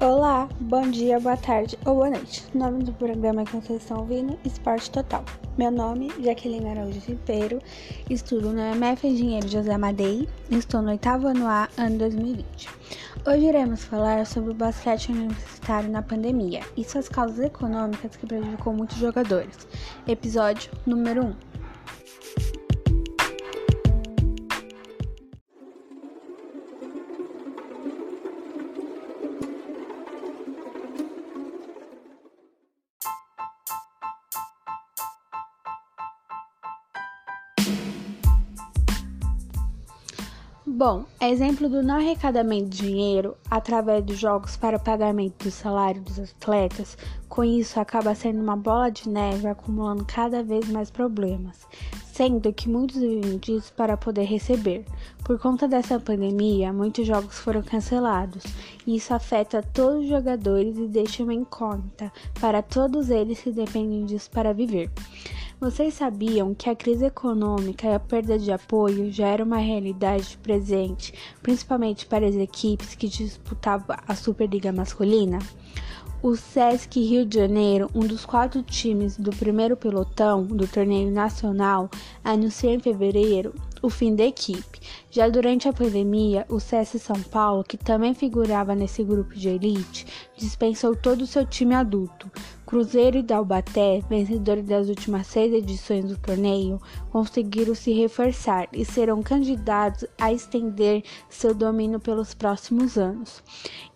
Olá, bom dia, boa tarde ou boa noite. O nome do programa que vocês estão ouvindo, Esporte Total. Meu nome, Jaqueline Araújo Ribeiro, estudo no MF Engenheiro José Amadei, estou no oitavo ano A, ano 2020. Hoje iremos falar sobre o basquete universitário na pandemia e suas causas econômicas que prejudicou muitos jogadores. Episódio número 1. Bom, exemplo do não arrecadamento de dinheiro através dos jogos para o pagamento do salário dos atletas, com isso acaba sendo uma bola de neve acumulando cada vez mais problemas, sendo que muitos vivem disso para poder receber. Por conta dessa pandemia, muitos jogos foram cancelados, e isso afeta todos os jogadores e deixa uma incógnita para todos eles que dependem disso para viver. Vocês sabiam que a crise econômica e a perda de apoio já era uma realidade presente, principalmente para as equipes que disputavam a Superliga masculina? O Sesc Rio de Janeiro, um dos quatro times do primeiro pelotão do torneio nacional, anunciou em fevereiro o fim da equipe. Já durante a pandemia, o CS São Paulo, que também figurava nesse grupo de elite, dispensou todo o seu time adulto. Cruzeiro e Taubaté, vencedores das últimas seis edições do torneio, conseguiram se reforçar e serão candidatos a estender seu domínio pelos próximos anos.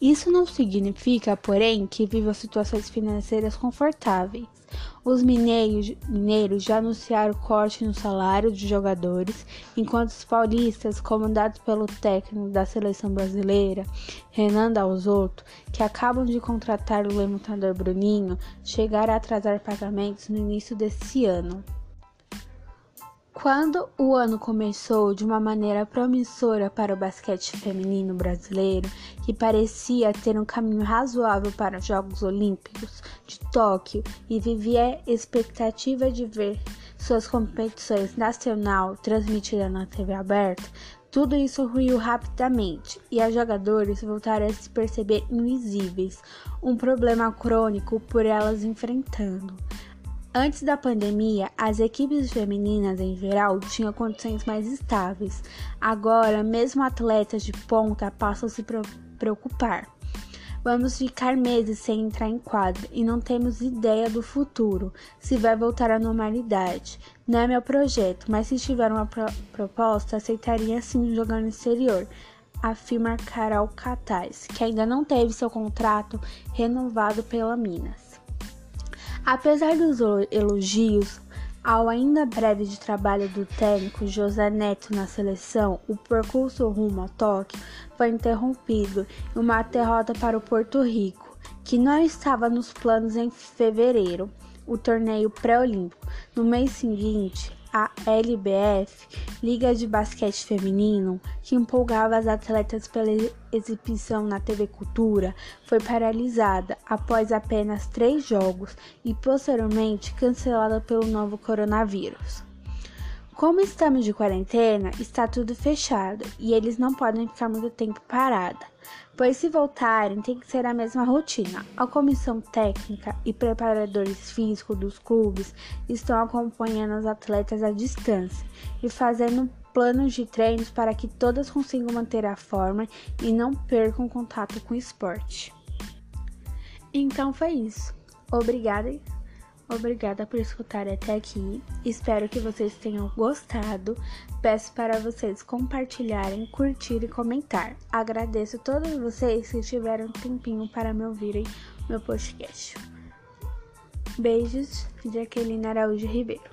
Isso não significa, porém, que vivam situações financeiras confortáveis. Os mineiros, mineiros já anunciaram corte no salário dos jogadores, enquanto os paulistas, comandados pelo técnico da seleção brasileira, Renan Dalzotto, que acabam de contratar o levantador Bruninho, chegaram a atrasar pagamentos no início desse ano. Quando o ano começou de uma maneira promissora para o basquete feminino brasileiro, que parecia ter um caminho razoável para os Jogos Olímpicos de Tóquio e vivia expectativa de ver suas competições nacional transmitidas na TV aberta, tudo isso ruiu rapidamente e as jogadores voltaram a se perceber invisíveis, um problema crônico por elas enfrentando. Antes da pandemia, as equipes femininas em geral tinham condições mais estáveis. Agora, mesmo atletas de ponta passam a se preocupar. Vamos ficar meses sem entrar em quadra e não temos ideia do futuro, se vai voltar à normalidade. Não é meu projeto, mas se tiver uma pro proposta, aceitaria sim jogar no exterior, afirma Carol Catais, que ainda não teve seu contrato renovado pela Minas. Apesar dos elogios ao ainda breve de trabalho do técnico José Neto na seleção, o percurso rumo a Tóquio foi interrompido em uma derrota para o Porto Rico, que não estava nos planos em fevereiro, o torneio pré-olímpico. No mês seguinte, a LBF, Liga de Basquete Feminino, que empolgava as atletas pela exibição na TV Cultura, foi paralisada após apenas três jogos e posteriormente cancelada pelo novo coronavírus. Como estamos de quarentena, está tudo fechado e eles não podem ficar muito tempo parada, pois se voltarem tem que ser a mesma rotina. A comissão técnica e preparadores físicos dos clubes estão acompanhando os atletas à distância e fazendo planos de treinos para que todas consigam manter a forma e não percam contato com o esporte. Então foi isso. Obrigada Obrigada por escutar até aqui. Espero que vocês tenham gostado. Peço para vocês compartilharem, curtir e comentar. Agradeço a todos vocês que tiveram um tempinho para me ouvirem meu podcast. Beijos, Jaqueline Araújo Ribeiro.